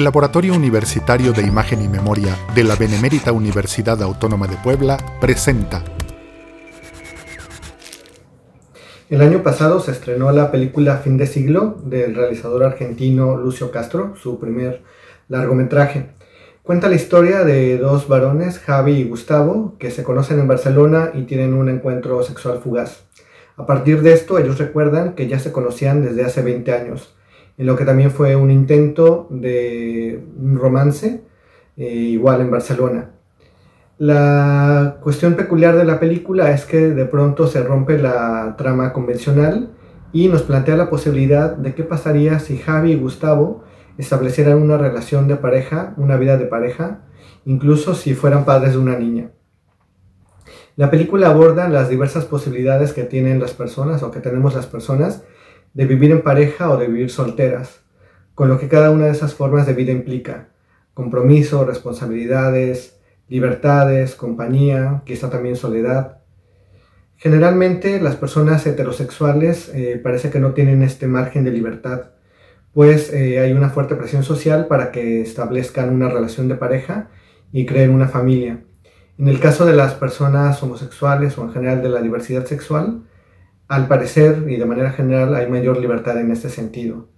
El Laboratorio Universitario de Imagen y Memoria de la Benemérita Universidad Autónoma de Puebla presenta. El año pasado se estrenó la película Fin de siglo del realizador argentino Lucio Castro, su primer largometraje. Cuenta la historia de dos varones, Javi y Gustavo, que se conocen en Barcelona y tienen un encuentro sexual fugaz. A partir de esto, ellos recuerdan que ya se conocían desde hace 20 años en lo que también fue un intento de romance, eh, igual en Barcelona. La cuestión peculiar de la película es que de pronto se rompe la trama convencional y nos plantea la posibilidad de qué pasaría si Javi y Gustavo establecieran una relación de pareja, una vida de pareja, incluso si fueran padres de una niña. La película aborda las diversas posibilidades que tienen las personas o que tenemos las personas de vivir en pareja o de vivir solteras, con lo que cada una de esas formas de vida implica, compromiso, responsabilidades, libertades, compañía, quizá también soledad. Generalmente las personas heterosexuales eh, parece que no tienen este margen de libertad, pues eh, hay una fuerte presión social para que establezcan una relación de pareja y creen una familia. En el caso de las personas homosexuales o en general de la diversidad sexual, al parecer y de manera general hay mayor libertad en este sentido.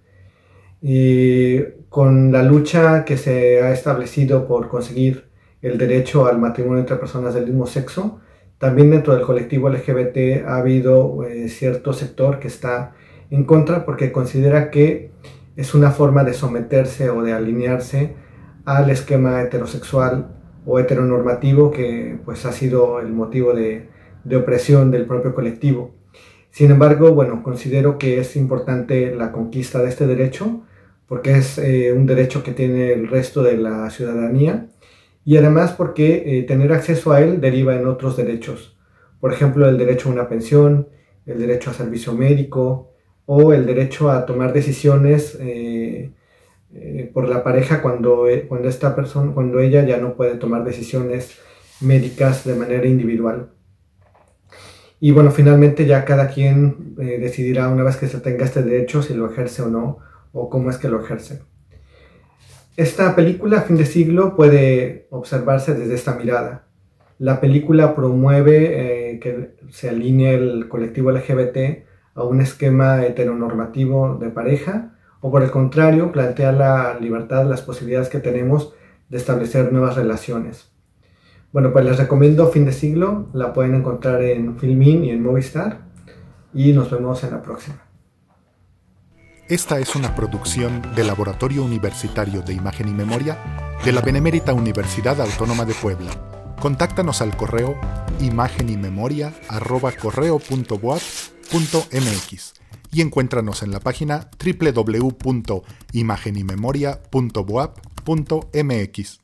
Y con la lucha que se ha establecido por conseguir el derecho al matrimonio entre personas del mismo sexo, también dentro del colectivo LGBT ha habido eh, cierto sector que está en contra porque considera que es una forma de someterse o de alinearse al esquema heterosexual o heteronormativo que pues ha sido el motivo de, de opresión del propio colectivo. Sin embargo, bueno, considero que es importante la conquista de este derecho porque es eh, un derecho que tiene el resto de la ciudadanía y además porque eh, tener acceso a él deriva en otros derechos. Por ejemplo, el derecho a una pensión, el derecho a servicio médico o el derecho a tomar decisiones eh, por la pareja cuando, cuando, esta persona, cuando ella ya no puede tomar decisiones médicas de manera individual. Y bueno, finalmente ya cada quien eh, decidirá una vez que se tenga este derecho si lo ejerce o no, o cómo es que lo ejerce. Esta película, Fin de Siglo, puede observarse desde esta mirada. La película promueve eh, que se alinee el colectivo LGBT a un esquema heteronormativo de pareja, o por el contrario, plantea la libertad, las posibilidades que tenemos de establecer nuevas relaciones. Bueno, pues les recomiendo Fin de Siglo, la pueden encontrar en Filmin y en Movistar y nos vemos en la próxima. Esta es una producción del Laboratorio Universitario de Imagen y Memoria de la Benemérita Universidad Autónoma de Puebla. Contáctanos al correo imagenymemoria@correo.boap.mx y encuéntranos en la página www.imagenymemoria.boap.mx.